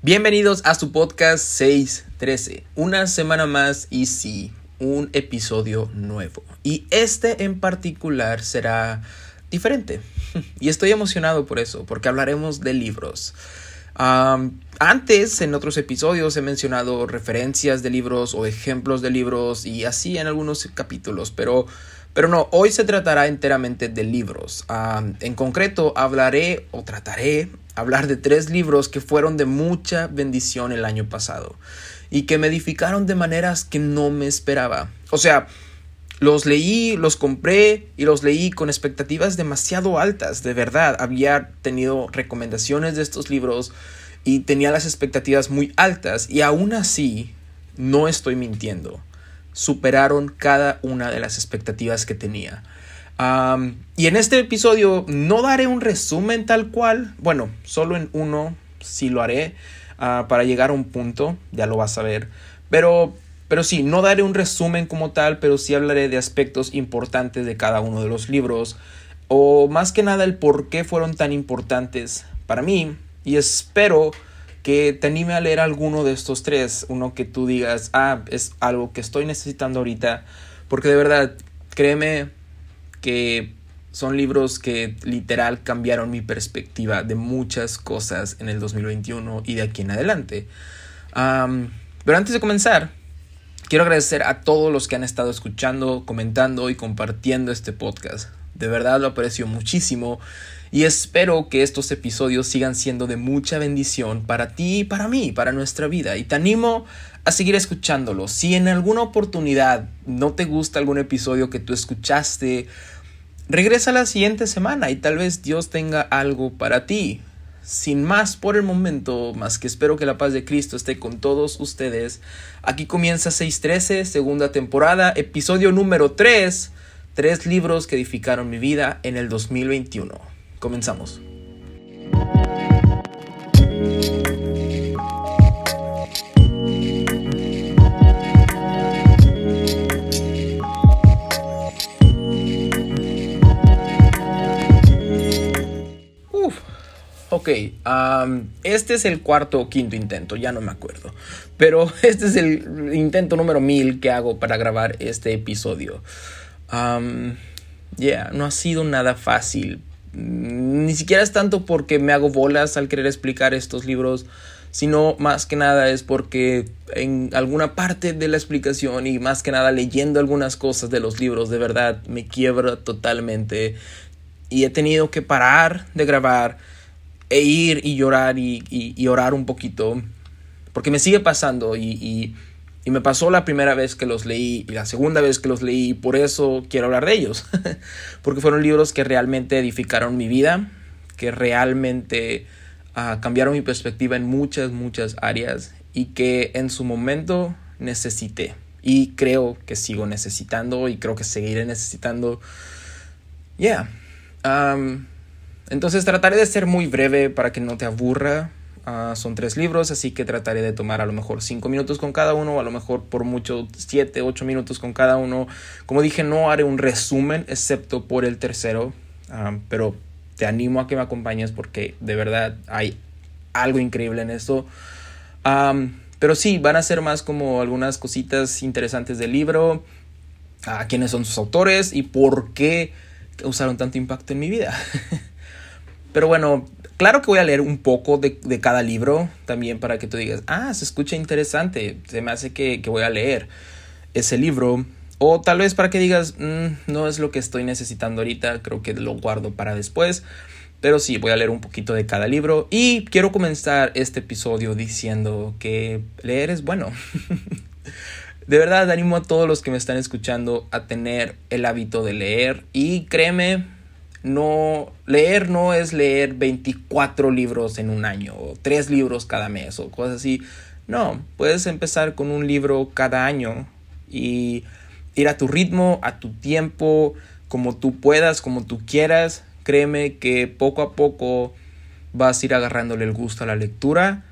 Bienvenidos a su podcast 613. Una semana más y sí, un episodio nuevo. Y este en particular será diferente. Y estoy emocionado por eso, porque hablaremos de libros. antes, en otros episodios, he mencionado referencias de libros o ejemplos de libros y así en algunos capítulos, pero, pero no, hoy se tratará enteramente de libros. en concreto, hablaré o trataré hablar de tres libros que fueron de mucha bendición el año pasado y que me edificaron de maneras que no me esperaba. O sea, los leí, los compré y los leí con expectativas demasiado altas, de verdad. Había tenido recomendaciones de estos libros y tenía las expectativas muy altas y aún así, no estoy mintiendo, superaron cada una de las expectativas que tenía. Y en este episodio no daré un resumen tal cual, bueno, solo en uno sí lo haré ah, para llegar a un punto, ya lo vas a ver, pero pero sí, no daré un resumen como tal, pero sí hablaré de aspectos importantes de cada uno de los libros, o más que nada el por qué fueron tan importantes para mí, y espero que te anime a leer alguno de estos tres, uno que tú digas, ah, es algo que estoy necesitando ahorita, porque de verdad, créeme que son libros que literal cambiaron mi perspectiva de muchas cosas en el 2021 y de aquí en adelante. pero antes de comenzar, Quiero agradecer a todos los que han estado escuchando, comentando y compartiendo este podcast. De verdad lo aprecio muchísimo y espero que estos episodios sigan siendo de mucha bendición para ti y para mí, para nuestra vida. Y te animo a seguir escuchándolo. Si en alguna oportunidad no te gusta algún episodio que tú escuchaste, regresa la siguiente semana y tal vez Dios tenga algo para ti. Sin más por el momento, más que espero que la paz de Cristo esté con todos ustedes. Aquí comienza 613, segunda temporada, episodio número 3, tres libros que edificaron mi vida en el 2021. Comenzamos. Ok, este es el cuarto o quinto intento, ya no me acuerdo. Pero este es el intento número mil que hago para grabar este episodio. Ya, yeah, no ha sido nada fácil. Ni siquiera es tanto porque me hago bolas al querer explicar estos libros, sino más que nada es porque en alguna parte de la explicación y más que nada leyendo algunas cosas de los libros, de verdad me quiebra totalmente. Y he tenido que parar de grabar e ir y llorar y, orar un poquito, porque me sigue pasando y, me pasó la primera vez que los leí y la segunda vez que los leí, y por eso quiero hablar de ellos, porque fueron libros que realmente edificaron mi vida, que realmente ah, cambiaron mi perspectiva en muchas, muchas áreas y que en su momento necesité y creo que sigo necesitando y creo que seguiré necesitando. Yeah. Um, entonces trataré de ser muy breve para que no te aburra. Ah, son tres libros, así que trataré de tomar a lo mejor cinco minutos con cada uno, o a lo mejor por mucho siete, ocho minutos con cada uno. Como dije, no haré un resumen, excepto por el tercero, ah, pero te animo a que me acompañes porque de verdad hay algo increíble en esto. Ah, pero sí, van a ser más como algunas cositas interesantes del libro, quiénes son sus autores y por qué usaron tanto impacto en mi vida. Pero bueno, claro que voy a leer un poco de, cada libro también para que tú digas, ah, se escucha interesante, se me hace que, voy a leer ese libro. O tal vez para que digas, mm, no es lo que estoy necesitando ahorita, creo que lo guardo para después. Pero sí, voy a leer un poquito de cada libro. Y quiero comenzar este episodio diciendo que leer es bueno. de verdad, animo a todos los que me están escuchando a tener el hábito de leer. Y créeme, no leer no es leer 24 libros en un año o 3 libros cada mes o cosas así. No, puedes empezar con un libro cada año y ir a tu ritmo, a tu tiempo, como tú puedas, como tú quieras. Créeme que poco a poco vas a ir agarrándole el gusto a la lectura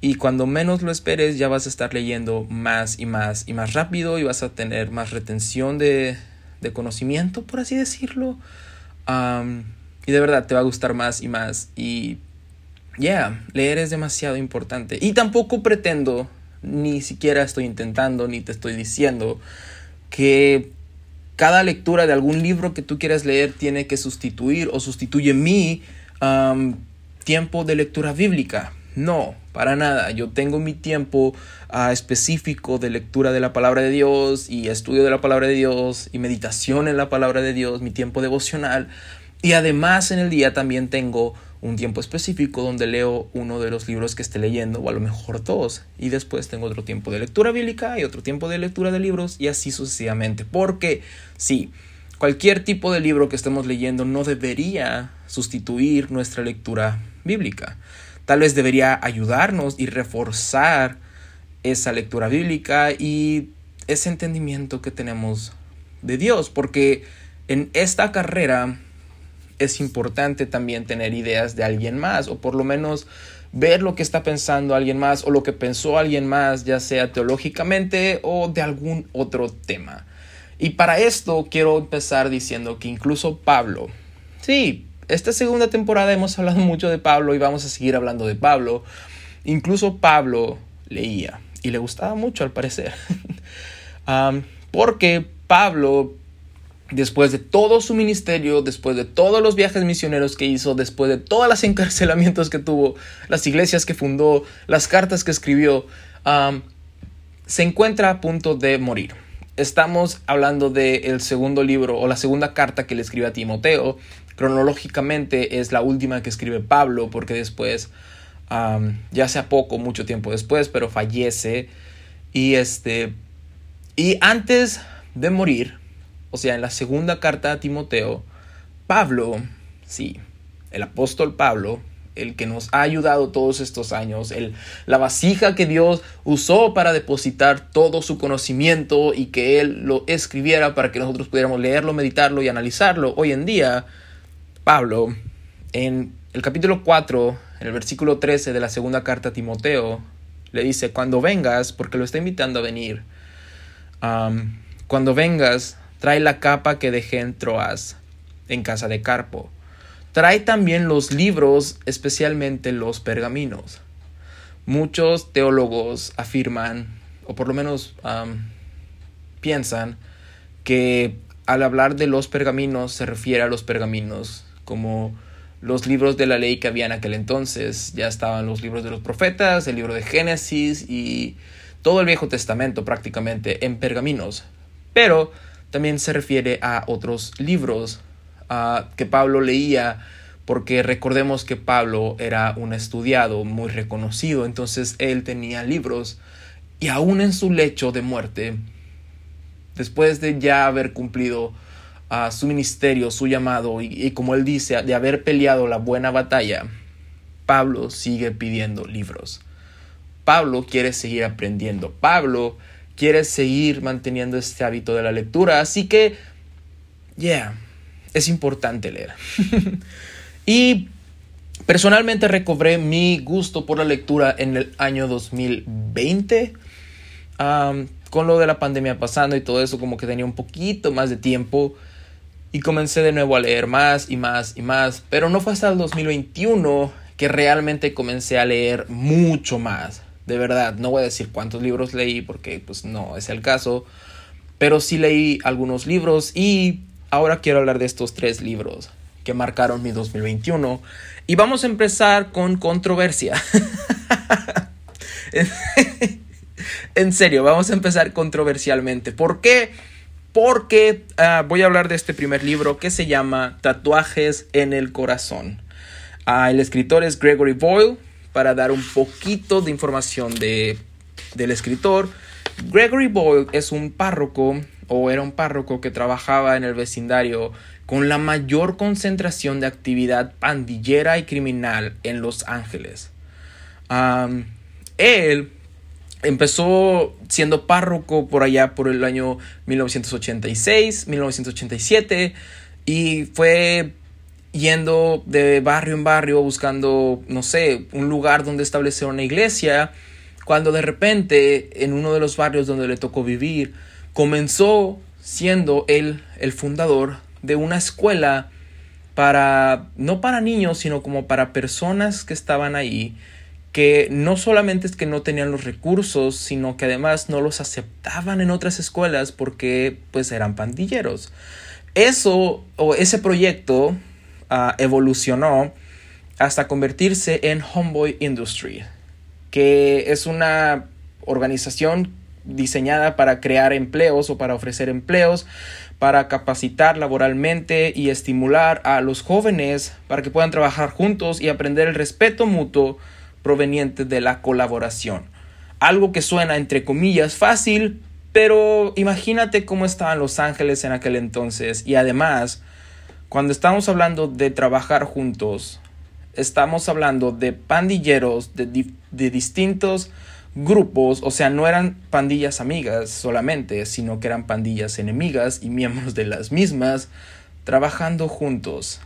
y cuando menos lo esperes ya vas a estar leyendo más y más y más rápido y vas a tener más retención de, de conocimiento, por así decirlo y de verdad te va a gustar más y más. Y yeah, leer es demasiado importante. Y tampoco pretendo, ni siquiera estoy intentando, ni te estoy diciendo que cada lectura de algún libro que tú quieras leer tiene que sustituir o sustituye mi tiempo de lectura bíblica. No, para nada. Yo tengo mi tiempo ah, específico de lectura de la palabra de Dios y estudio de la palabra de Dios y meditación en la palabra de Dios, mi tiempo devocional. Y además en el día también tengo un tiempo específico donde leo uno de los libros que esté leyendo, o a lo mejor dos, y después tengo otro tiempo de lectura bíblica y otro tiempo de lectura de libros, y así sucesivamente. Porque sí, cualquier tipo de libro que estemos leyendo no debería sustituir nuestra lectura bíblica. Tal vez debería ayudarnos y reforzar esa lectura bíblica y ese entendimiento que tenemos de Dios, porque en esta carrera es importante también tener ideas de alguien más o por lo menos ver lo que está pensando alguien más o lo que pensó alguien más, ya sea teológicamente o de algún otro tema. Y para esto quiero empezar diciendo que incluso Pablo, sí, esta segunda temporada hemos hablado mucho de Pablo y vamos a seguir hablando de Pablo, incluso Pablo leía y le gustaba mucho al parecer. porque Pablo después de todo su ministerio, después de todos los viajes misioneros que hizo, después de todos los encarcelamientos que tuvo, las iglesias que fundó, las cartas que escribió, se encuentra a punto de morir. Estamos hablando del segundo libro o la segunda carta que le escribe a Timoteo. Cronológicamente es la última que escribe Pablo porque después, ya sea poco, mucho tiempo después, pero fallece. Y este, y antes de morir, o sea, en la segunda carta a Timoteo, Pablo, sí, el apóstol Pablo, el que nos ha ayudado todos estos años, el, la vasija que Dios usó para depositar todo su conocimiento y que Él lo escribiera para que nosotros pudiéramos leerlo, meditarlo y analizarlo. Hoy en día, Pablo, en el capítulo 4, en el versículo 13 de la segunda carta a Timoteo, le dice, cuando vengas, porque lo está invitando a venir, cuando vengas, Trae la capa que dejé en Troas, en casa de Carpo. Trae también los libros, especialmente los pergaminos. Muchos teólogos afirman, o por lo menos piensan, que al hablar de los pergaminos se refiere a los pergaminos como los libros de la ley que había en aquel entonces. Ya estaban los libros de los profetas, el libro de Génesis y todo el Viejo Testamento prácticamente en pergaminos. Pero también se refiere a otros libros que Pablo leía, porque recordemos que Pablo era un estudiado muy reconocido, entonces él tenía libros y aún en su lecho de muerte, después de ya haber cumplido su ministerio, su llamado y como él dice, de haber peleado la buena batalla, Pablo sigue pidiendo libros. Pablo quiere seguir aprendiendo. Pablo quieres seguir manteniendo este hábito de la lectura. Así que, yeah, es importante leer. y personalmente recobré mi gusto por la lectura en el año 2020. Con lo de la pandemia pasando y todo eso, como que tenía un poquito más de tiempo. Y comencé de nuevo a leer más y más y más. Pero no fue hasta el 2021 que realmente comencé a leer mucho más de verdad, no voy a decir cuántos libros leí porque pues no es el caso, pero sí leí algunos libros y ahora quiero hablar de estos tres libros que marcaron mi 2021 y vamos a empezar con controversia. en serio, vamos a empezar controversialmente. ¿Por qué? Porque ah, voy a hablar de este primer libro que se llama Tatuajes en el Corazón. Ah, el escritor es Gregory Boyle para dar un poquito de información de, del escritor. Gregory Boyle es un párroco o era un párroco que trabajaba en el vecindario con la mayor concentración de actividad pandillera y criminal en Los Ángeles. él empezó siendo párroco por allá por el año 1986, 1987 y fue yendo de barrio en barrio buscando, no sé, un lugar donde establecer una iglesia, cuando de repente en uno de los barrios donde le tocó vivir, comenzó siendo él el fundador de una escuela para, no para niños, sino como para personas que estaban ahí, que no solamente es que no tenían los recursos, sino que además no los aceptaban en otras escuelas porque pues eran pandilleros. Eso o ese proyecto ah, evolucionó hasta convertirse en Homeboy Industry, que es una organización diseñada para crear empleos o para ofrecer empleos, para capacitar laboralmente y estimular a los jóvenes para que puedan trabajar juntos y aprender el respeto mutuo proveniente de la colaboración. Algo que suena entre comillas fácil, pero imagínate cómo estaban Los Ángeles en aquel entonces y además, cuando estamos hablando de trabajar juntos, estamos hablando de pandilleros de, de distintos grupos, o sea, no eran pandillas amigas solamente, sino que eran pandillas enemigas y miembros de las mismas trabajando juntos.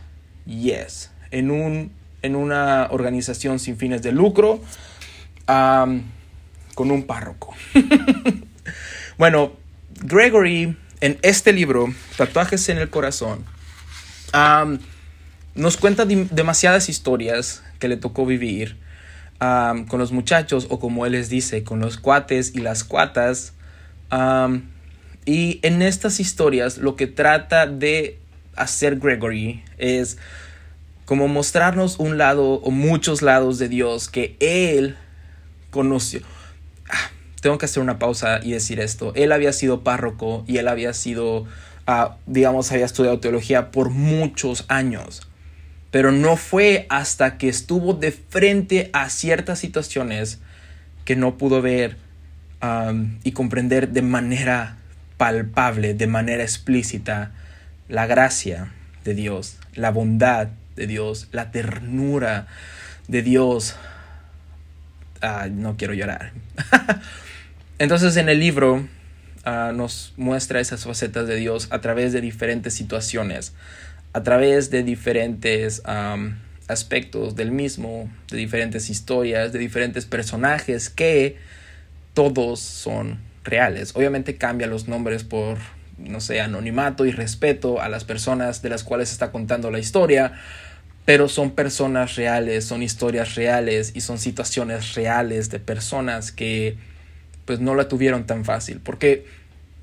Yes, en, un, en una organización sin fines de lucro con un párroco. bueno, Gregory en este libro, Tatuajes en el Corazón, nos cuenta demasiadas historias que le tocó vivir con los muchachos o como él les dice, con los cuates y las cuatas. y en estas historias lo que trata de hacer Gregory es como mostrarnos un lado o muchos lados de Dios que él conoció. Ah, tengo que hacer una pausa y decir esto. Él había sido párroco y él había sido, ah, digamos, había estudiado teología por muchos años pero no fue hasta que estuvo de frente a ciertas situaciones que no pudo ver y comprender de manera palpable, de manera explícita, la gracia de Dios, la bondad de Dios, la ternura de Dios. no quiero llorar. Entonces en el libro ah, nos muestra esas facetas de Dios a través de diferentes situaciones a través de diferentes aspectos del mismo, de diferentes historias, de diferentes personajes que todos son reales. Obviamente cambia los nombres por, no sé, anonimato y respeto a las personas de las cuales está contando la historia, pero son personas reales, son historias reales y son situaciones reales de personas que pues no la tuvieron tan fácil, porque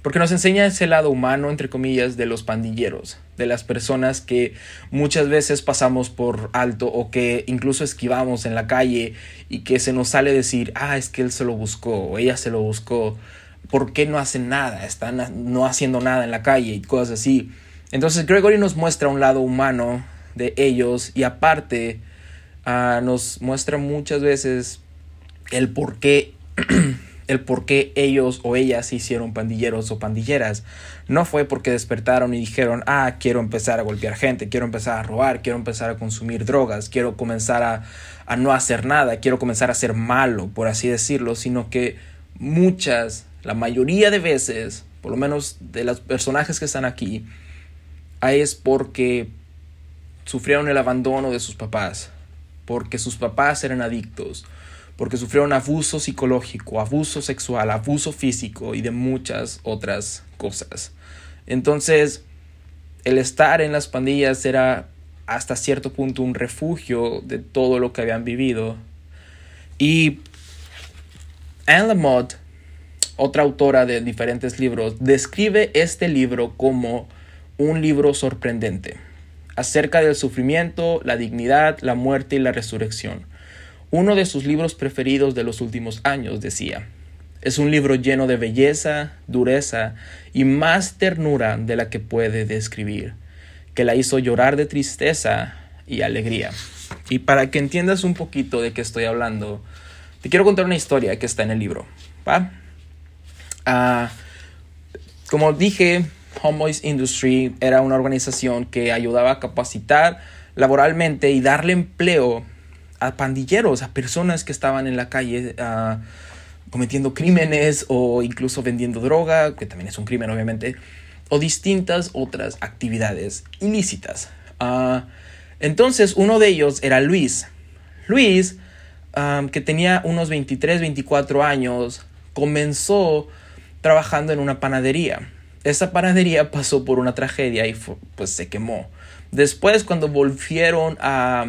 porque nos enseña ese lado humano, entre comillas, de los pandilleros, de las personas que muchas veces pasamos por alto o que incluso esquivamos en la calle y que se nos sale decir, ah, es que él se lo buscó o ella se lo buscó, ¿por qué no hacen nada? Están no haciendo nada en la calle y cosas así. Entonces Gregory nos muestra un lado humano de ellos y aparte ah, nos muestra muchas veces el por qué el por ellos o ellas se hicieron pandilleros o pandilleras. No fue porque despertaron y dijeron, ah, quiero empezar a golpear gente, quiero empezar a robar, quiero empezar a consumir drogas, quiero comenzar a, a no hacer nada, quiero comenzar a ser malo, por así decirlo, sino que muchas, la mayoría de veces, por lo menos de los personajes que están aquí, es porque sufrieron el abandono de sus papás, porque sus papás eran adictos, porque sufrieron abuso psicológico, abuso sexual, abuso físico y de muchas otras cosas. Entonces, el estar en las pandillas era hasta cierto punto un refugio de todo lo que habían vivido. Y Anne Lamott, otra autora de diferentes libros, describe este libro como un libro sorprendente acerca del sufrimiento, la dignidad, la muerte y la resurrección uno de sus libros preferidos de los últimos años, decía. Es un libro lleno de belleza, dureza y más ternura de la que puede describir, que la hizo llorar de tristeza y alegría. Y para que entiendas un poquito de qué estoy hablando, te quiero contar una historia que está en el libro. ¿va? Ah, como dije, Homeboys Industry era una organización que ayudaba a capacitar laboralmente y darle empleo a pandilleros, a personas que estaban en la calle ah, cometiendo crímenes o incluso vendiendo droga, que también es un crimen obviamente, o distintas otras actividades ilícitas. Ah, entonces uno de ellos era Luis. Luis, ah, que tenía unos 23, 24 años, comenzó trabajando en una panadería. Esa panadería pasó por una tragedia y pues se quemó. Después, cuando volvieron a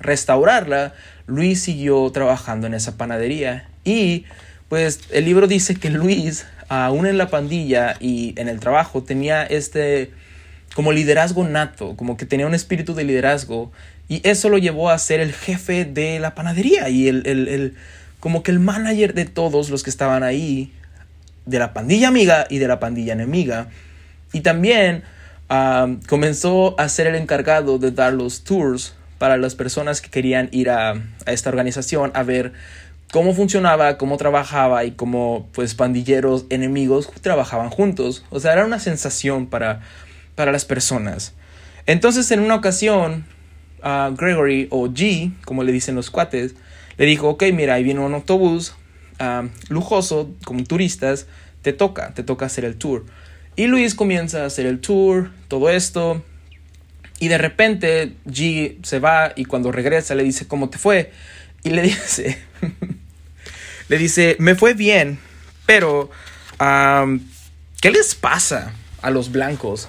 restaurarla, Luis siguió trabajando en esa panadería. Y pues el libro dice que Luis, aún en la pandilla y en el trabajo, tenía este como liderazgo nato, como que tenía un espíritu de liderazgo. Y eso lo llevó a ser el jefe de la panadería y el, el como que el manager de todos los que estaban ahí, de la pandilla amiga y de la pandilla enemiga. Y también ah, comenzó a ser el encargado de dar los tours para las personas que querían ir a, a, esta organización a ver cómo funcionaba, cómo trabajaba y cómo pues pandilleros enemigos trabajaban juntos. O sea, era una sensación para, para las personas. Entonces en una ocasión, uh, Gregory o G, como le dicen los cuates, le dijo, ok, mira, ahí viene un autobús lujoso, con turistas, te toca, te toca hacer el tour. Y Luis comienza a hacer el tour, todo esto, y de repente G se va y cuando regresa le dice, ¿cómo te fue? Y le dice, le dice, me fue bien, pero, ¿qué les pasa a los blancos?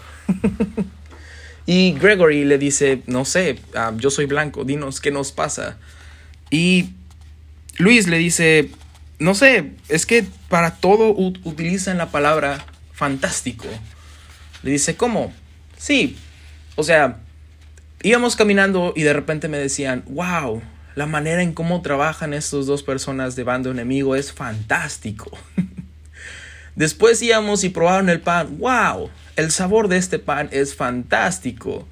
y Gregory le dice, no sé, yo soy blanco, dinos qué nos pasa. Y Luis le dice, no sé, es que para todo utilizan la palabra fantástico. Le dice, ¿cómo? Sí, o sea, íbamos caminando y de repente me decían, wow, la manera en cómo trabajan estas dos personas de bando enemigo es fantástico. Después íbamos y probaron el pan, wow, el sabor de este pan es fantástico.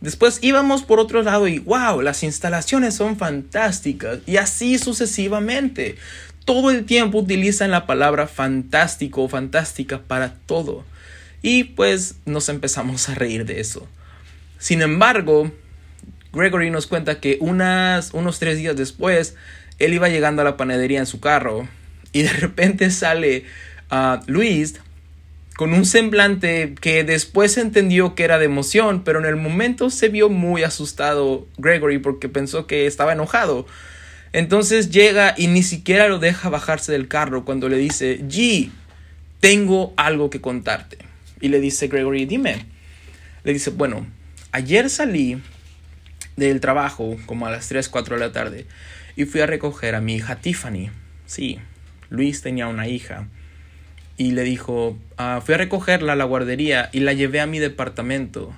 Después íbamos por otro lado y wow, las instalaciones son fantásticas y así sucesivamente. Todo el tiempo utilizan la palabra fantástico o fantástica para todo. Y pues nos empezamos a reír de eso. Sin embargo, Gregory nos cuenta que unas, unos tres días después, él iba llegando a la panadería en su carro y de repente sale a Luis con un semblante que después entendió que era de emoción, pero en el momento se vio muy asustado Gregory porque pensó que estaba enojado. Entonces llega y ni siquiera lo deja bajarse del carro cuando le dice, G, tengo algo que contarte. Y le dice Gregory, dime. Le dice, bueno, ayer salí del trabajo como a las 3, 4 de la tarde y fui a recoger a mi hija Tiffany. Sí, Luis tenía una hija y le dijo, ah, fui a recogerla a la guardería y la llevé a mi departamento,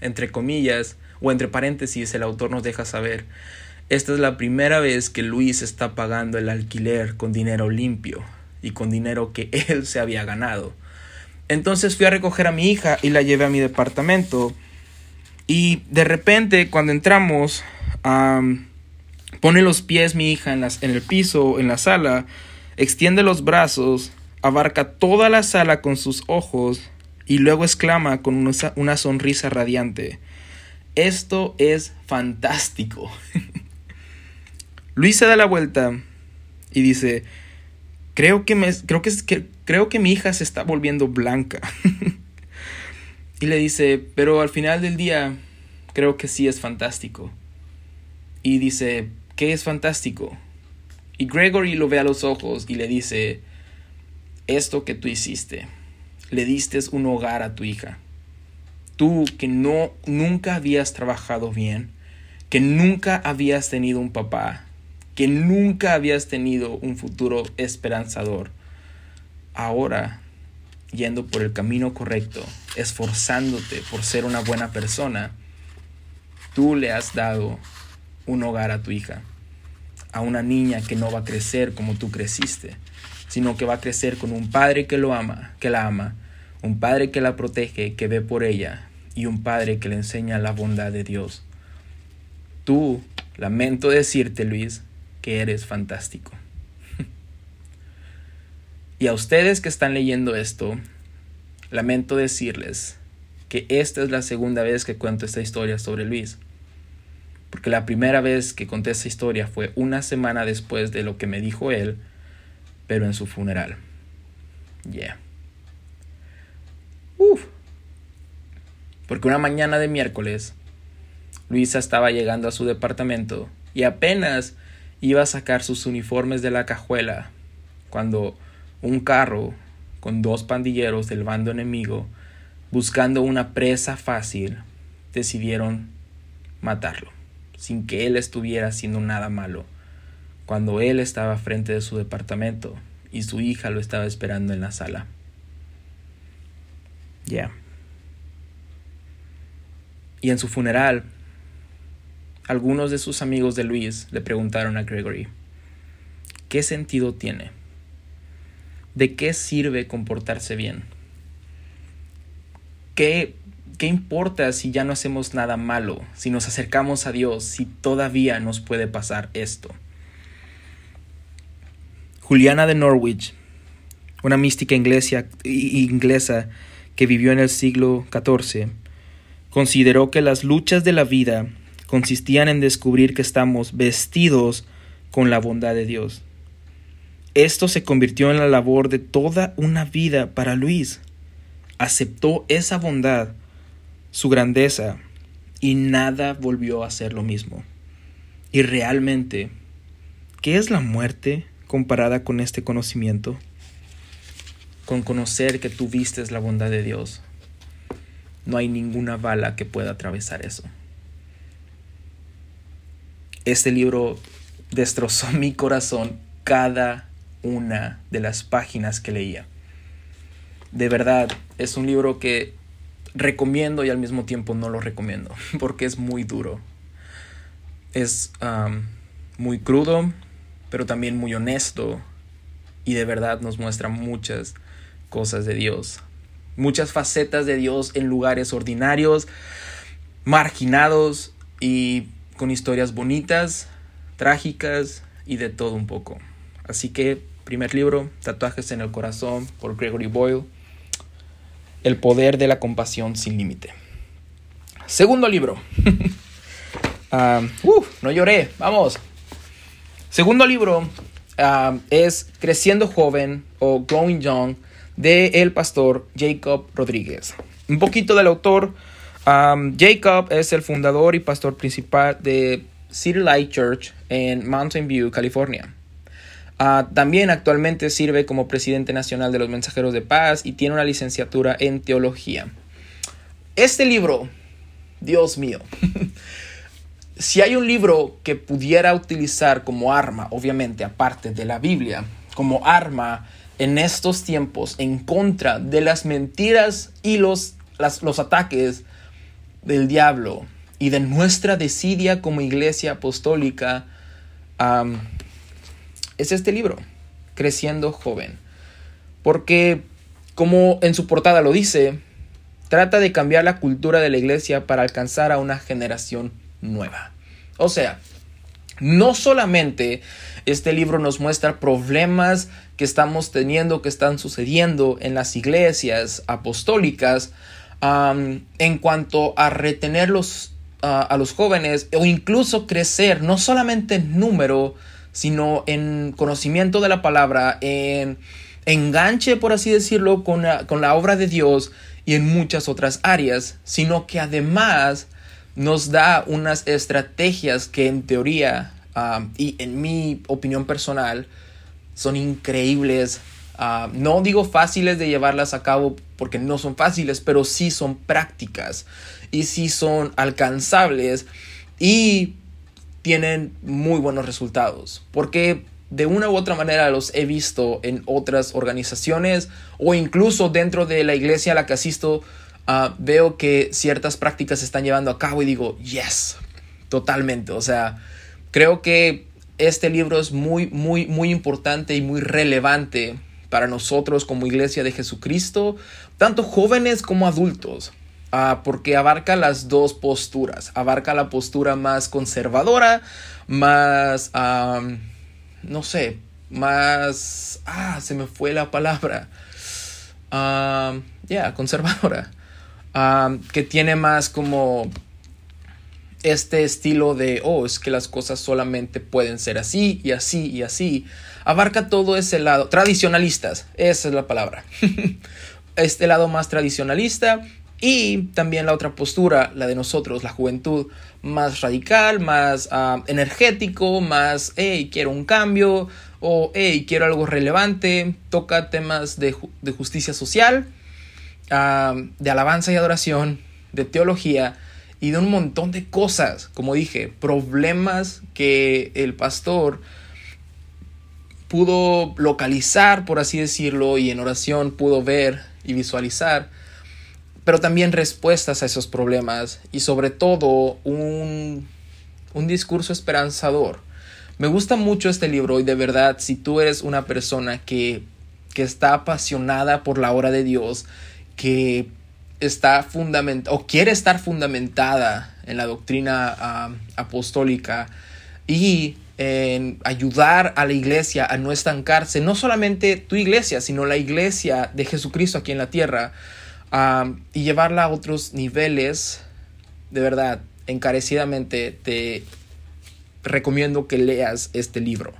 entre comillas, o entre paréntesis, el autor nos deja saber. Esta es la primera vez que Luis está pagando el alquiler con dinero limpio y con dinero que él se había ganado. Entonces fui a recoger a mi hija y la llevé a mi departamento. Y de repente, cuando entramos, pone los pies mi hija en el piso, en la sala, extiende los brazos abarca toda la sala con sus ojos y luego exclama con una, sonrisa radiante. Esto es fantástico. Luis se da la vuelta y dice, creo que, me, creo que, creo que mi hija se está volviendo blanca. y le dice, pero al final del día, creo que sí es fantástico. Y dice, ¿qué es fantástico? Y Gregory lo ve a los ojos y le dice, esto que tú hiciste. Le diste un hogar a tu hija. Tú que no nunca habías trabajado bien, que nunca habías tenido un papá, que nunca habías tenido un futuro esperanzador. Ahora, yendo por el camino correcto, esforzándote por ser una buena persona, tú le has dado un hogar a tu hija, a una niña que no va a crecer como tú creciste sino que va a crecer con un padre que lo ama, que la ama, un padre que la protege, que ve por ella, y un padre que le enseña la bondad de Dios. Tú, lamento decirte, Luis, que eres fantástico. y a ustedes que están leyendo esto, lamento decirles que esta es la segunda vez que cuento esta historia sobre Luis. Porque la primera vez que conté esta historia fue una semana después de lo que me dijo él pero en su funeral. Yeah. Uf. Porque una mañana de miércoles, Luisa estaba llegando a su departamento y apenas iba a sacar sus uniformes de la cajuela cuando un carro con dos pandilleros del bando enemigo, buscando una presa fácil, decidieron matarlo, sin que él estuviera haciendo nada malo, cuando él estaba frente de su departamento y su hija lo estaba esperando en la sala. Ya. Y en su funeral, algunos de sus amigos de Luis le preguntaron a Gregory, ¿qué sentido tiene? ¿De qué sirve comportarse bien? ¿Qué, ¿Qué importa si ya no hacemos nada malo, si nos acercamos a Dios, si todavía nos puede pasar esto? Juliana de Norwich, una mística inglesa, inglesa que vivió en el siglo XIV, consideró que las luchas de la vida consistían en descubrir que estamos vestidos con la bondad de Dios. Esto se convirtió en la labor de toda una vida para Luis. Aceptó esa bondad, su grandeza, y nada volvió a ser lo mismo. Y realmente, ¿qué es la muerte comparada con este conocimiento? Con conocer que tú vistes la bondad de Dios. No hay ninguna bala que pueda atravesar eso. Este libro destrozó mi corazón cada una de las páginas que leía. De verdad, es un libro que recomiendo y al mismo tiempo no lo recomiendo, porque es muy duro. Es muy crudo, pero también muy honesto y de verdad nos muestra muchas cosas de Dios. Muchas facetas de Dios en lugares ordinarios, marginados y con historias bonitas, trágicas y de todo un poco. Así que, primer libro, Tatuajes en el Corazón por Gregory Boyle. El poder de la compasión sin límite. Segundo libro. Ah, no lloré, vamos. Segundo libro ah, es Creciendo Joven o Growing Young de el pastor Jacob Rodríguez. Un poquito del autor. Jacob es el fundador y pastor principal de City Light Church en Mountain View, California. Ah, también actualmente sirve como presidente nacional de los Mensajeros de Paz y tiene una licenciatura en teología. Este libro, Dios mío, si hay un libro que pudiera utilizar como arma, obviamente aparte de la Biblia, como arma en estos tiempos en contra de las mentiras y los, los ataques del diablo y de nuestra desidia como iglesia apostólica es este libro, Creciendo Joven. Porque, como en su portada lo dice, trata de cambiar la cultura de la iglesia para alcanzar a una generación nueva. O sea, no solamente este libro nos muestra problemas que estamos teniendo, que están sucediendo en las iglesias apostólicas, en cuanto a retener a los jóvenes o incluso crecer, no solamente en número, sino en conocimiento de la palabra, en enganche, por así decirlo, con la, con la obra de Dios y en muchas otras áreas, sino que además nos da unas estrategias que en teoría y en mi opinión personal son increíbles. No digo fáciles de llevarlas a cabo porque no son fáciles, pero sí son prácticas y sí son alcanzables y tienen muy buenos resultados. Porque de una u otra manera los he visto en otras organizaciones o incluso dentro de la iglesia a la que asisto. Ah, veo que ciertas prácticas se están llevando a cabo y digo, yes, totalmente. O sea, creo que este libro es muy, muy, muy importante y muy relevante para nosotros como iglesia de Jesucristo, tanto jóvenes como adultos. Ah, porque abarca las dos posturas. Abarca la postura más conservadora, más, no sé, más... Ah, se me fue la palabra. ya, conservadora. que tiene más como este estilo de, oh, es que las cosas solamente pueden ser así y así y así abarca todo ese lado, tradicionalistas, esa es la palabra, este lado más tradicionalista y también la otra postura, la de nosotros, la juventud, más radical, más ah, energético, más, hey, quiero un cambio, o hey, quiero algo relevante, toca temas de, justicia social, ah, de alabanza y adoración, de teología, y de un montón de cosas, como dije, problemas que el pastor pudo localizar, por así decirlo, y en oración pudo ver y visualizar, pero también respuestas a esos problemas y sobre todo un, un discurso esperanzador. Me gusta mucho este libro y de verdad, si tú eres una persona que, que está apasionada por la obra de Dios, que está fundamentada o quiere estar fundamentada en la doctrina ah, apostólica y en ayudar a la iglesia a no estancarse, no solamente tu iglesia, sino la iglesia de Jesucristo aquí en la tierra, y llevarla a otros niveles, de verdad, encarecidamente te recomiendo que leas este libro.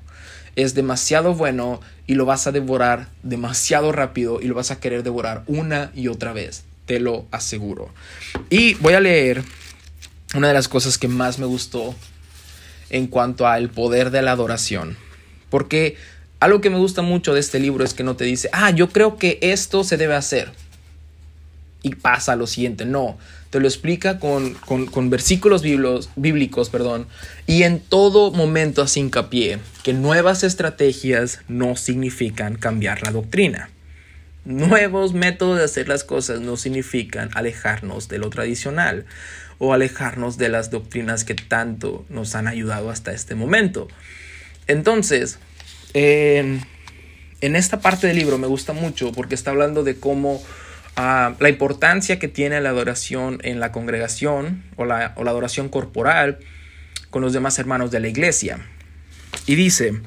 Es demasiado bueno y lo vas a devorar demasiado rápido y lo vas a querer devorar una y otra vez te lo aseguro. Y voy a leer una de las cosas que más me gustó en cuanto al poder de la adoración. Porque algo que me gusta mucho de este libro es que no te dice, ah, yo creo que esto se debe hacer. Y pasa lo siguiente. No, te lo explica con, con, versículos bíblicos, bíblicos perdón, y en todo momento hace hincapié que nuevas estrategias no significan cambiar la doctrina. Nuevos métodos de hacer las cosas no significan alejarnos de lo tradicional o alejarnos de las doctrinas que tanto nos han ayudado hasta este momento. Entonces, en esta parte del libro me gusta mucho porque está hablando de cómo ah, la importancia que tiene la adoración en la congregación o la, o la adoración corporal con los demás hermanos de la iglesia. Y dice,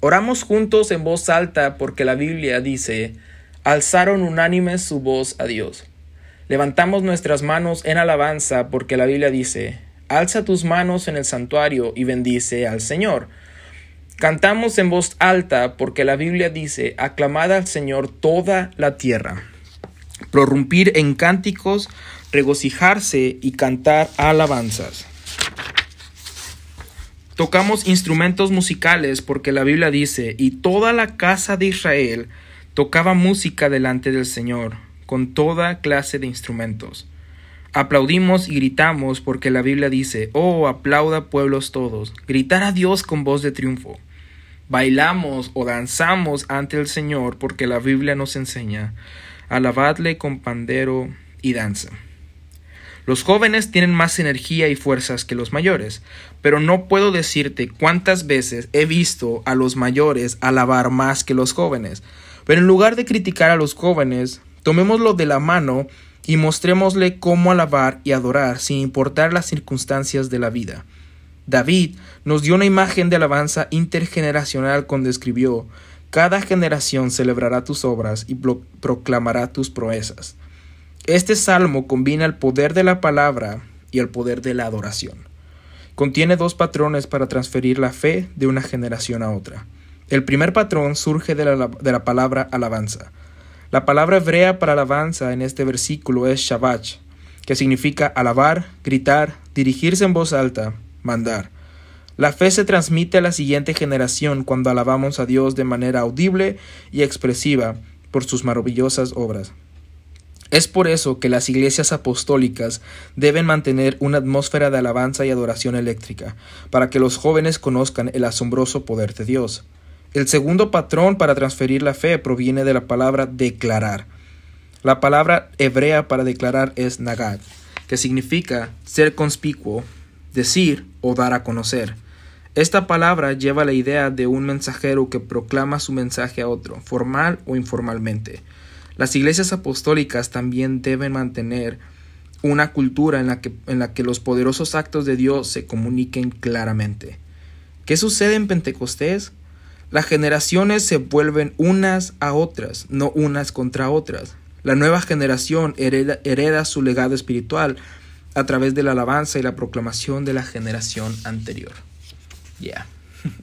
oramos juntos en voz alta porque la Biblia dice, alzaron unánimes su voz a Dios. Levantamos nuestras manos en alabanza porque la Biblia dice, alza tus manos en el santuario y bendice al Señor. Cantamos en voz alta porque la Biblia dice, aclamad al Señor toda la tierra. Prorrumpir en cánticos, regocijarse y cantar alabanzas. Tocamos instrumentos musicales porque la Biblia dice, y toda la casa de Israel Tocaba música delante del Señor, con toda clase de instrumentos. Aplaudimos y gritamos porque la Biblia dice, Oh, aplauda pueblos todos, gritar a Dios con voz de triunfo. Bailamos o danzamos ante el Señor porque la Biblia nos enseña, alabadle con pandero y danza. Los jóvenes tienen más energía y fuerzas que los mayores, pero no puedo decirte cuántas veces he visto a los mayores alabar más que los jóvenes, pero en lugar de criticar a los jóvenes, tomémoslo de la mano y mostrémosle cómo alabar y adorar sin importar las circunstancias de la vida. David nos dio una imagen de alabanza intergeneracional cuando escribió Cada generación celebrará tus obras y proclamará tus proezas. Este salmo combina el poder de la palabra y el poder de la adoración. Contiene dos patrones para transferir la fe de una generación a otra. El primer patrón surge de la, palabra alabanza. La palabra hebrea para alabanza en este versículo es Shabbat, que significa alabar, gritar, dirigirse en voz alta, mandar. La fe se transmite a la siguiente generación cuando alabamos a Dios de manera audible y expresiva por sus maravillosas obras. Es por eso que las iglesias apostólicas deben mantener una atmósfera de alabanza y adoración eléctrica, para que los jóvenes conozcan el asombroso poder de Dios. El segundo patrón para transferir la fe proviene de la palabra declarar. La palabra hebrea para declarar es nagad, que significa ser conspicuo, decir o dar a conocer. Esta palabra lleva la idea de un mensajero que proclama su mensaje a otro, formal o informalmente. Las iglesias apostólicas también deben mantener una cultura en la que, en la que los poderosos actos de Dios se comuniquen claramente. ¿Qué sucede en Pentecostés? Las generaciones se vuelven unas a otras, no unas contra otras. La nueva generación hereda, su legado espiritual a través de la alabanza y la proclamación de la generación anterior. Yeah.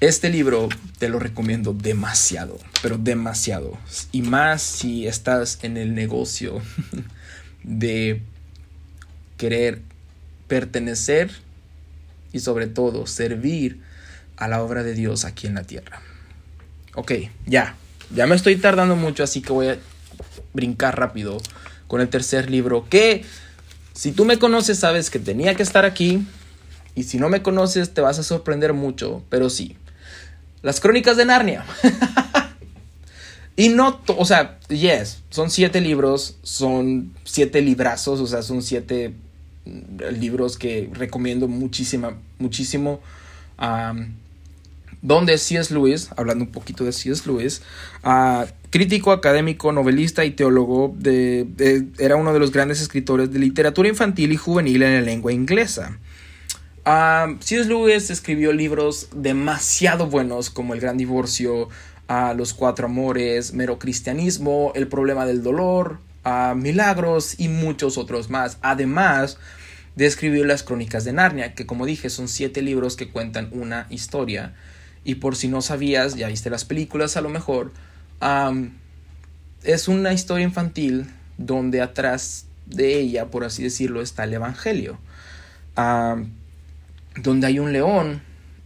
Este libro te lo recomiendo demasiado, pero demasiado. Y más si estás en el negocio de querer pertenecer y sobre todo servir a la obra de Dios aquí en la tierra. Ok, ya, ya me estoy tardando mucho, así que voy a brincar rápido con el tercer libro, que Si tú me conoces, sabes que tenía que estar aquí. Y si no me conoces, te vas a sorprender mucho. Pero sí. Las crónicas de Narnia. y no, o sea, yes, son siete libros, son siete librazos, o sea, son siete mm, libros que recomiendo muchísima, muchísimo. Donde C.S. Lewis, hablando un poquito de C.S. Lewis, uh, crítico académico, novelista y teólogo, era uno de los grandes escritores de literatura infantil y juvenil en la lengua inglesa. Uh, C.S. Lewis escribió libros demasiado buenos como El Gran Divorcio, uh, Los Cuatro Amores, Mero Cristianismo, El Problema del Dolor, Milagros y muchos otros más. Además de escribir las Crónicas de Narnia, que como dije son siete libros que cuentan una historia. Y por si no sabías, ya viste las películas a lo mejor, es una historia infantil donde atrás de ella, por así decirlo, está el Evangelio. donde hay un león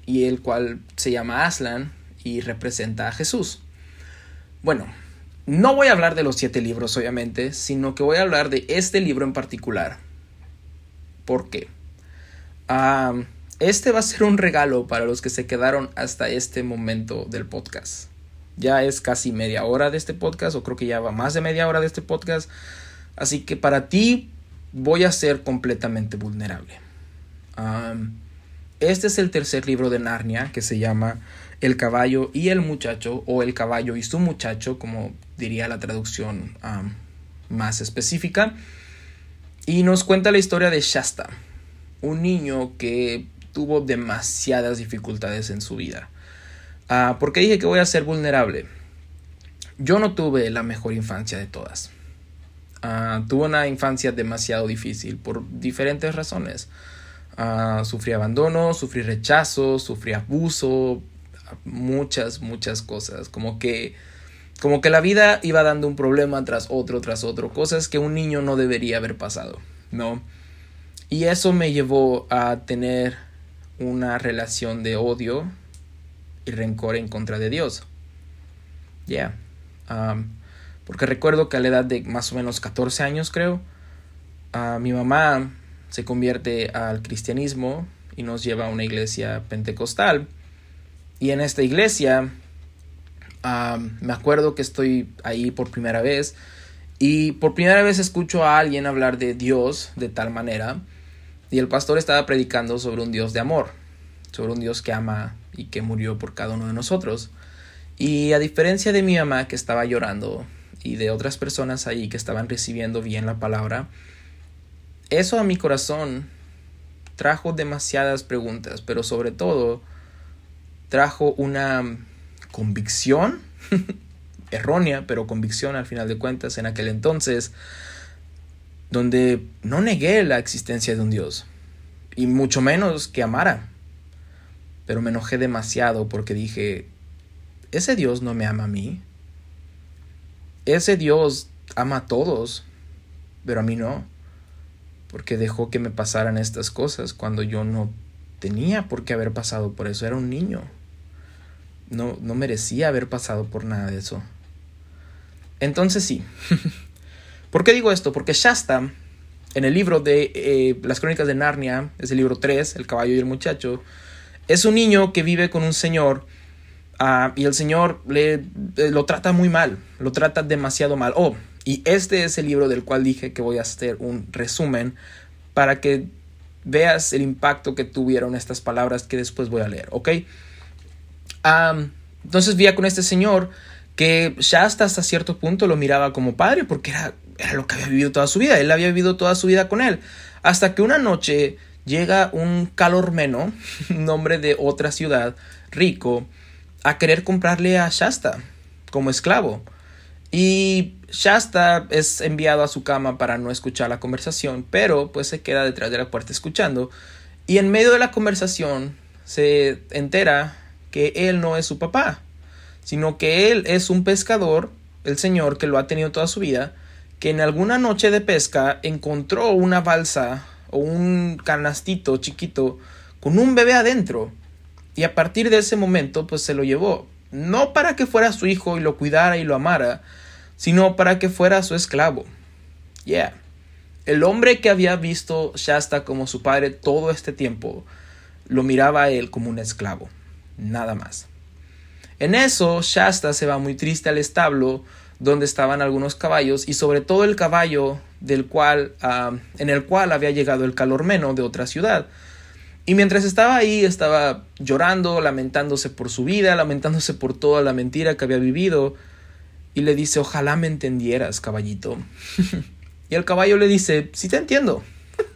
y el cual se llama Aslan y representa a Jesús. Bueno, no voy a hablar de los siete libros, obviamente, sino que voy a hablar de este libro en particular. ¿Por qué? Este va a ser un regalo para los que se quedaron hasta este momento del podcast. Ya es casi media hora de este podcast, o creo que ya va más de media hora de este podcast. Así que para ti voy a ser completamente vulnerable. este es el tercer libro de Narnia que se llama El caballo y el muchacho, o El caballo y su muchacho, como diría la traducción más específica. Y nos cuenta la historia de Shasta, un niño que tuvo demasiadas dificultades en su vida. Ah, ¿Por qué dije que voy a ser vulnerable? Yo no tuve la mejor infancia de todas. Ah, tuve una infancia demasiado difícil por diferentes razones. Ah, sufrí abandono, sufrí rechazo, sufrí abuso, muchas, muchas cosas. Como que, como que la vida iba dando un problema tras otro, tras otro. Cosas que un niño no debería haber pasado, ¿no? Y eso me llevó a tener una relación de odio y rencor en contra de Dios. Ya. Um, porque recuerdo que a la edad de más o menos 14 años, creo, uh, mi mamá se convierte al cristianismo y nos lleva a una iglesia pentecostal. Y en esta iglesia, um, me acuerdo que estoy ahí por primera vez y por primera vez escucho a alguien hablar de Dios de tal manera. Y el pastor estaba predicando sobre un Dios de amor, sobre un Dios que ama y que murió por cada uno de nosotros. Y a diferencia de mi mamá que estaba llorando y de otras personas ahí que estaban recibiendo bien la palabra, eso a mi corazón trajo demasiadas preguntas, pero sobre todo trajo una convicción errónea, pero convicción al final de cuentas en aquel entonces, donde no negué la existencia de un Dios, y mucho menos que amara pero me enojé demasiado porque dije, ese Dios no me ama a mí. Ese Dios ama a todos, pero a mí no. Porque dejó que me pasaran estas cosas cuando yo no tenía por qué haber pasado por eso. Era un niño. No, no merecía haber pasado por nada de eso. Entonces sí. ¿Por qué digo esto? Porque Shasta, en el libro de eh, Las Crónicas de Narnia, es el libro 3, El caballo y el muchacho, es un niño que vive con un señor ah, y el señor le, eh, lo trata muy mal, lo trata demasiado mal. Oh, y este es el libro del cual dije que voy a hacer un resumen para que veas el impacto que tuvieron estas palabras que después voy a leer, ¿ok? entonces vivía con este señor que ya hasta, hasta cierto punto lo miraba como padre porque era, era lo que había vivido toda su vida, él había vivido toda su vida con él. Hasta que una noche llega un calormeno, nombre de otra ciudad, rico, a querer comprarle a Shasta como esclavo. Y Shasta es enviado a su cama para no escuchar la conversación, pero pues se queda detrás de la puerta escuchando. Y en medio de la conversación se entera que él no es su papá, sino que él es un pescador, el señor que lo ha tenido toda su vida, que en alguna noche de pesca encontró una balsa o un canastito chiquito con un bebé adentro. Y a partir de ese momento, pues se lo llevó. No para que fuera su hijo y lo cuidara y lo amara, sino para que fuera su esclavo. Yeah. El hombre que había visto Shasta como su padre todo este tiempo, lo miraba a él como un esclavo, nada más. En eso, Shasta se va muy triste al establo donde estaban algunos caballos y sobre todo el caballo del cual, ah, en el cual había llegado el calormeno de otra ciudad. Y mientras estaba ahí, estaba llorando, lamentándose por su vida, lamentándose por toda la mentira que había vivido. Y le dice, ojalá me entendieras, caballito. y el caballo le dice, sí te entiendo.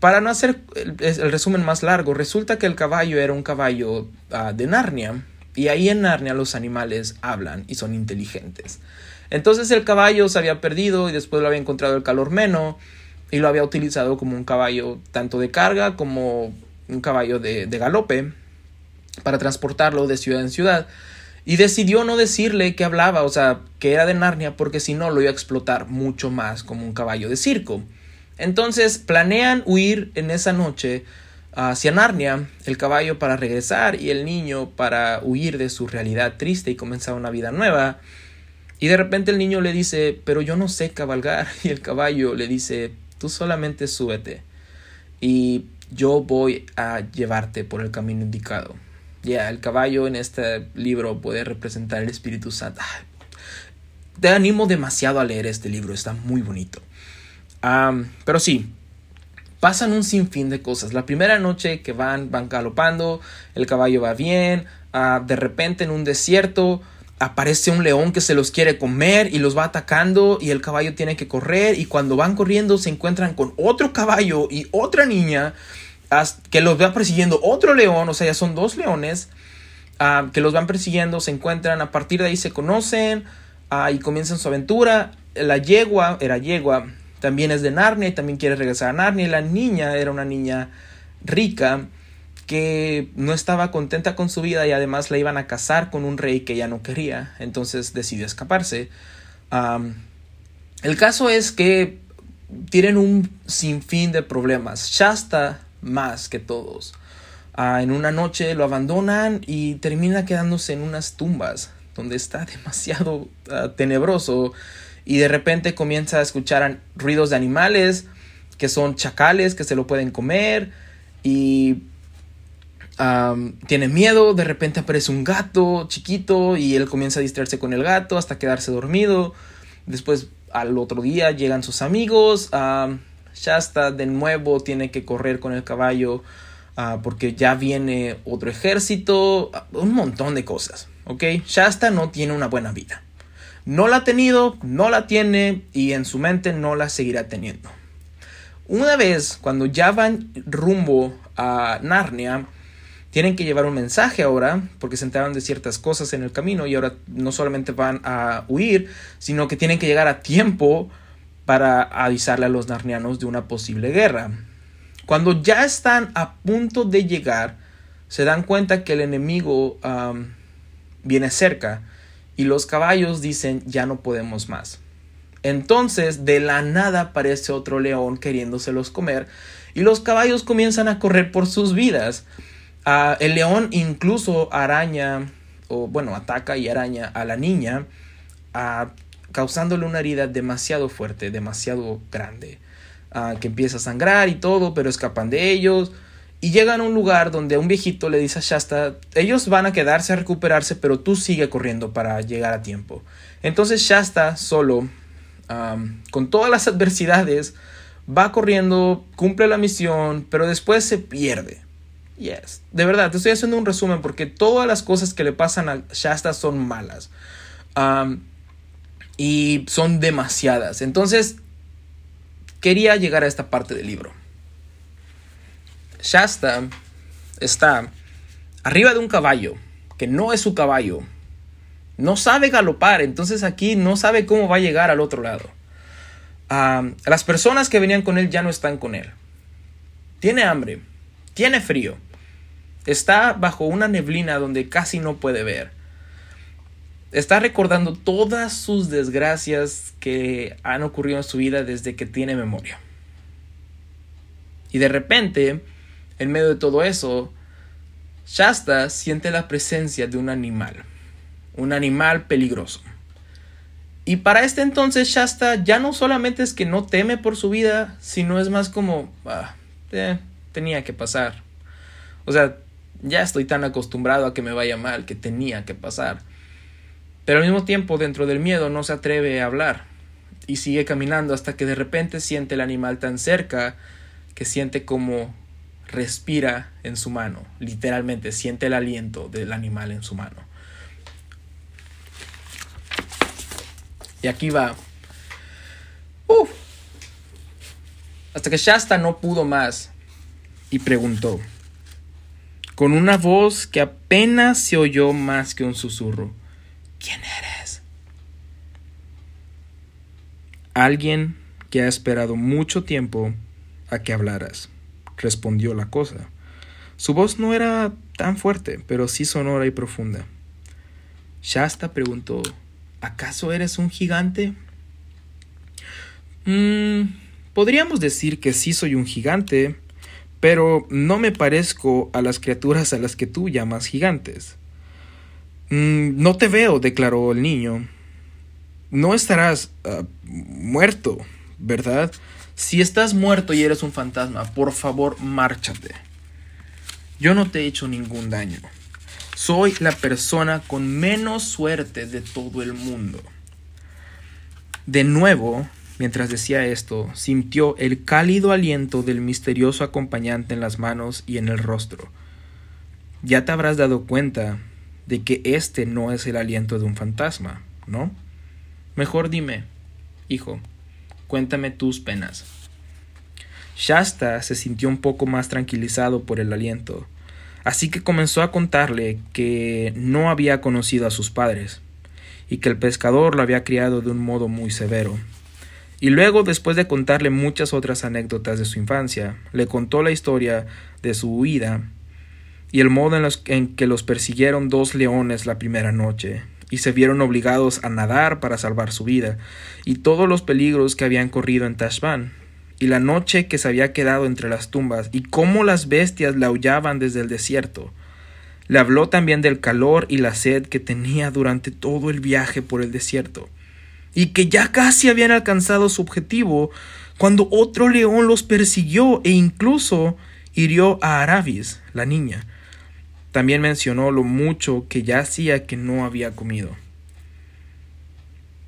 Para no hacer el, resumen más largo, resulta que el caballo era un caballo ah, de Narnia. Y ahí en Narnia los animales hablan y son inteligentes. Entonces el caballo se había perdido y después lo había encontrado el calormeno y lo había utilizado como un caballo tanto de carga como un caballo de, galope para transportarlo de ciudad en ciudad. Y decidió no decirle que hablaba, o sea, que era de Narnia, porque si no lo iba a explotar mucho más como un caballo de circo. Entonces planean huir en esa noche hacia Narnia, el caballo para regresar y el niño para huir de su realidad triste y comenzar una vida nueva. Y de repente el niño le dice, pero yo no sé cabalgar. Y el caballo le dice, tú solamente súbete y yo voy a llevarte por el camino indicado. Ya, el caballo en este libro puede representar el Espíritu Santo. te animo demasiado a leer este libro, está muy bonito. pero sí, pasan un sinfín de cosas. La primera noche que van, van galopando, el caballo va bien, ah, de repente en un desierto aparece un león que se los quiere comer y los va atacando y el caballo tiene que correr y cuando van corriendo se encuentran con otro caballo y otra niña que los va persiguiendo otro león, o sea, ya son dos leones ah, que los van persiguiendo, se encuentran, a partir de ahí se conocen ah, y comienzan su aventura. La yegua, era yegua, también es de Narnia y también quiere regresar a Narnia. La niña era una niña rica que no estaba contenta con su vida y además la iban a casar con un rey que ella no quería, entonces decidió escaparse. el caso es que tienen un sinfín de problemas, Shasta más que todos. Ah, en una noche lo abandonan y termina quedándose en unas tumbas donde está demasiado ah, tenebroso y de repente comienza a escuchar ruidos de animales que son chacales que se lo pueden comer y tiene miedo, de repente aparece un gato chiquito y él comienza a distraerse con el gato hasta quedarse dormido. Después al otro día llegan sus amigos. Shasta de nuevo tiene que correr con el caballo ah, porque ya viene otro ejército. Un montón de cosas. ¿Ok? Shasta no tiene una buena vida. No la ha tenido, no la tiene y en su mente no la seguirá teniendo. Una vez cuando ya van rumbo a Narnia, tienen que llevar un mensaje ahora, porque se enteraron de ciertas cosas en el camino y ahora no solamente van a huir, sino que tienen que llegar a tiempo para avisarle a los narnianos de una posible guerra. Cuando ya están a punto de llegar, se dan cuenta que el enemigo viene cerca y los caballos dicen ya no podemos más. Entonces de la nada aparece otro león queriéndoselos comer y los caballos comienzan a correr por sus vidas. Ah, el león incluso araña, o bueno, ataca y araña a la niña, ah, causándole una herida demasiado fuerte, demasiado grande, ah, que empieza a sangrar y todo, pero escapan de ellos. Y llegan a un lugar donde un viejito le dice a Shasta, ellos van a quedarse a recuperarse, pero tú sigue corriendo para llegar a tiempo. Entonces Shasta solo, con todas las adversidades, va corriendo, cumple la misión, pero después se pierde. Yes. De verdad, te estoy haciendo un resumen porque todas las cosas que le pasan a Shasta son malas. y son demasiadas. Entonces, quería llegar a esta parte del libro. Shasta está arriba de un caballo, que no es su caballo. No sabe galopar, entonces aquí no sabe cómo va a llegar al otro lado. las personas que venían con él ya no están con él. Tiene hambre, tiene frío Está bajo una neblina donde casi no puede ver. Está recordando todas sus desgracias que han ocurrido en su vida desde que tiene memoria. Y de repente, en medio de todo eso, Shasta siente la presencia de un animal. Un animal peligroso. Y para este entonces Shasta ya no solamente es que no teme por su vida, sino es más como, ah, eh, tenía que pasar. O sea, ya estoy tan acostumbrado a que me vaya mal que tenía que pasar. Pero al mismo tiempo, dentro del miedo, no se atreve a hablar. Y sigue caminando hasta que de repente siente el animal tan cerca que siente como respira en su mano. Literalmente siente el aliento del animal en su mano. Y aquí va. Hasta que Shasta no pudo más y preguntó, con una voz que apenas se oyó más que un susurro, ¿quién eres? Alguien que ha esperado mucho tiempo a que hablaras, respondió la cosa. Su voz no era tan fuerte, pero sí sonora y profunda. Shasta preguntó, ¿acaso eres un gigante? Mm, podríamos decir que sí soy un gigante, pero no me parezco a las criaturas a las que tú llamas gigantes. Mm, no te veo, declaró el niño. No estarás ah, muerto, ¿verdad? Si estás muerto y eres un fantasma, por favor, márchate. Yo no te he hecho ningún daño. Soy la persona con menos suerte de todo el mundo. De nuevo, Mientras decía esto, sintió el cálido aliento del misterioso acompañante en las manos y en el rostro. Ya te habrás dado cuenta de que este no es el aliento de un fantasma, ¿no? Mejor dime, hijo, cuéntame tus penas. Shasta se sintió un poco más tranquilizado por el aliento, así que comenzó a contarle que no había conocido a sus padres, y que el pescador lo había criado de un modo muy severo, y luego, después de contarle muchas otras anécdotas de su infancia, le contó la historia de su huida y el modo en, en, que los persiguieron dos leones la primera noche, y se vieron obligados a nadar para salvar su vida, y todos los peligros que habían corrido en Tashban, y la noche que se había quedado entre las tumbas, y cómo las bestias le aullaban desde el desierto. Le habló también del calor y la sed que tenía durante todo el viaje por el desierto y que ya casi habían alcanzado su objetivo cuando otro león los persiguió e incluso hirió a Aravis, la niña. También mencionó lo mucho que ya hacía que no había comido.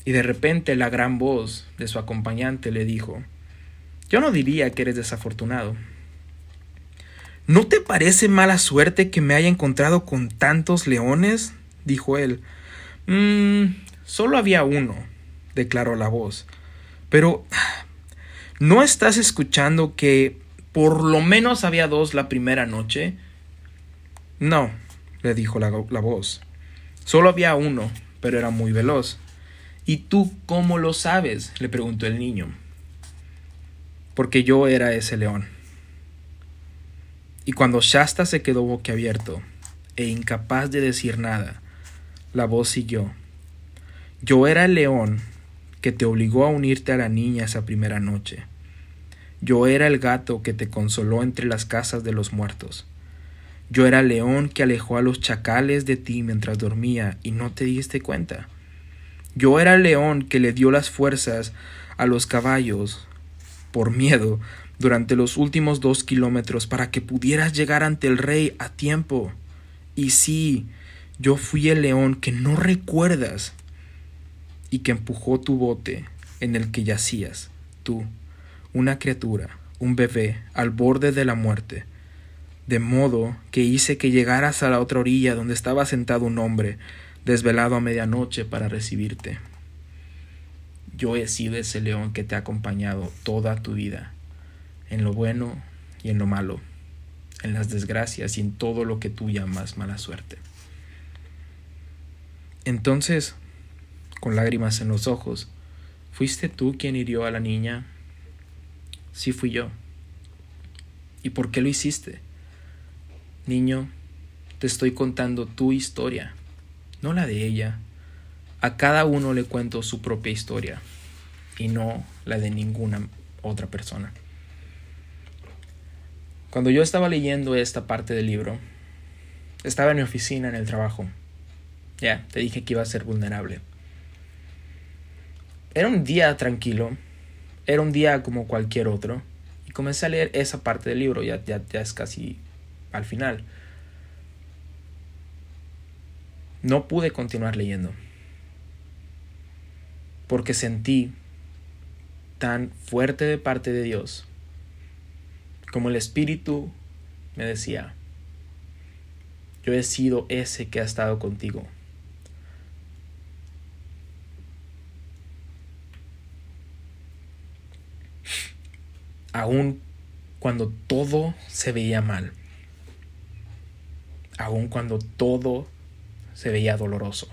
Y de repente la gran voz de su acompañante le dijo, Yo no diría que eres desafortunado. ¿No te parece mala suerte que me haya encontrado con tantos leones? dijo él. Mmm, solo había uno, declaró la voz. Pero, ¿no estás escuchando que por lo menos había dos la primera noche? No, le dijo la, voz. Solo había uno, pero era muy veloz. ¿Y tú cómo lo sabes? le preguntó el niño. Porque yo era ese león. Y cuando Shasta se quedó boquiabierto e incapaz de decir nada, la voz siguió. Yo era el león que te obligó a unirte a la niña esa primera noche. Yo era el gato que te consoló entre las casas de los muertos. Yo era el león que alejó a los chacales de ti mientras dormía y no te diste cuenta. Yo era el león que le dio las fuerzas a los caballos por miedo durante los últimos dos kilómetros para que pudieras llegar ante el rey a tiempo. Y sí, yo fui el león que no recuerdas y que empujó tu bote en el que yacías, tú, una criatura, un bebé, al borde de la muerte, de modo que hice que llegaras a la otra orilla donde estaba sentado un hombre, desvelado a medianoche para recibirte. Yo he sido ese león que te ha acompañado toda tu vida, en lo bueno y en lo malo, en las desgracias y en todo lo que tú llamas mala suerte. Entonces, con lágrimas en los ojos. ¿Fuiste tú quien hirió a la niña? Sí fui yo. ¿Y por qué lo hiciste? Niño, te estoy contando tu historia, no la de ella. A cada uno le cuento su propia historia y no la de ninguna otra persona. Cuando yo estaba leyendo esta parte del libro, estaba en mi oficina en el trabajo. Ya, te dije que iba a ser vulnerable. era un día tranquilo, era un día como cualquier otro, y comencé a leer esa parte del libro, ya, ya, ya es casi al final. No pude continuar leyendo, porque sentí tan fuerte de parte de Dios, como el Espíritu me decía, yo he sido ese que ha estado contigo. Aún cuando todo se veía mal. Aún cuando todo se veía doloroso.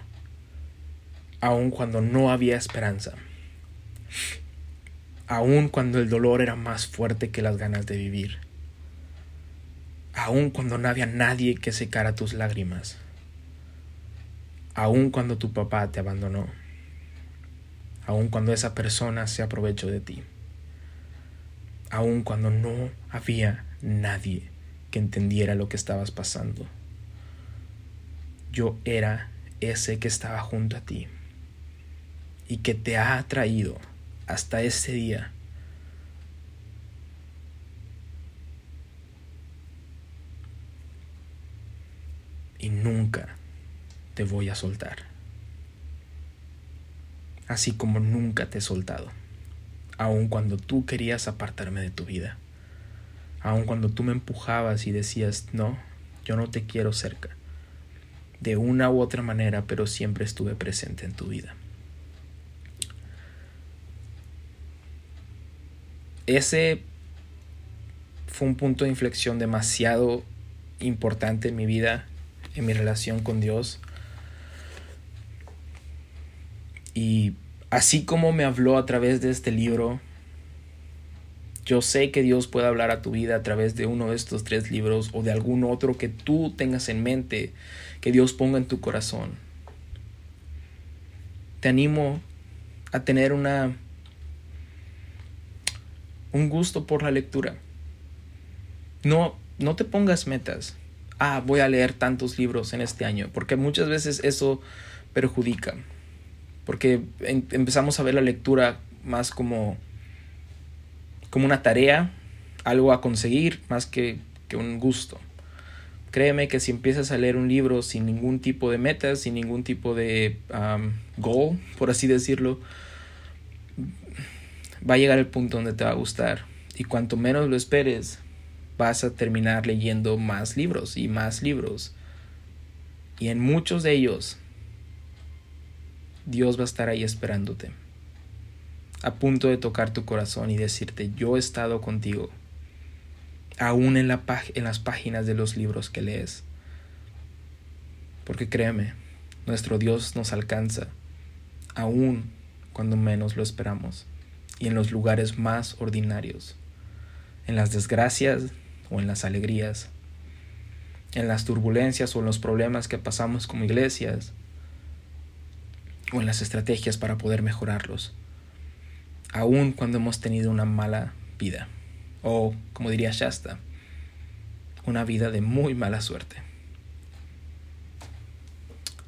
Aún cuando no había esperanza. Aún cuando el dolor era más fuerte que las ganas de vivir aun cuando no había nadie que secara tus lágrimas, aun cuando tu papá te abandonó, aun cuando esa persona se aprovechó de ti, aun cuando no había nadie que entendiera lo que estabas pasando. Yo era ese que estaba junto a ti y que te ha traído hasta ese día y nunca te voy a soltar. Así como nunca te he soltado, aun cuando tú querías apartarme de tu vida, aun cuando tú me empujabas y decías, no, yo no te quiero cerca, de una u otra manera, pero siempre estuve presente en tu vida. Ese fue un punto de inflexión demasiado importante en mi vida en mi relación con Dios. Y así como me habló a través de este libro, yo sé que Dios puede hablar a tu vida a través de uno de estos tres libros o de algún otro que tú tengas en mente, que Dios ponga en tu corazón. Te animo a tener una un gusto por la lectura. No no te pongas metas ah, voy a leer tantos libros en este año, porque muchas veces eso perjudica, porque empezamos a ver la lectura más como, como una tarea, algo a conseguir, más que, que un gusto. Créeme que si empiezas a leer un libro sin ningún tipo de metas, sin ningún tipo de goal, por así decirlo, va a llegar el punto donde te va a gustar. Y cuanto menos lo esperes, vas a terminar leyendo más libros y más libros. Y en muchos de ellos, Dios va a estar ahí esperándote, a punto de tocar tu corazón y decirte, yo he estado contigo, aún en, la en las páginas de los libros que lees. Porque créeme, nuestro Dios nos alcanza, aún cuando menos lo esperamos, y en los lugares más ordinarios, en las desgracias o en las alegrías, en las turbulencias o en los problemas que pasamos como iglesias, o en las estrategias para poder mejorarlos, aun cuando hemos tenido una mala vida, o como diría Shasta, una vida de muy mala suerte.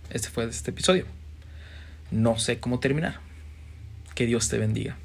Este fue este episodio. No sé cómo terminar. Que Dios te bendiga.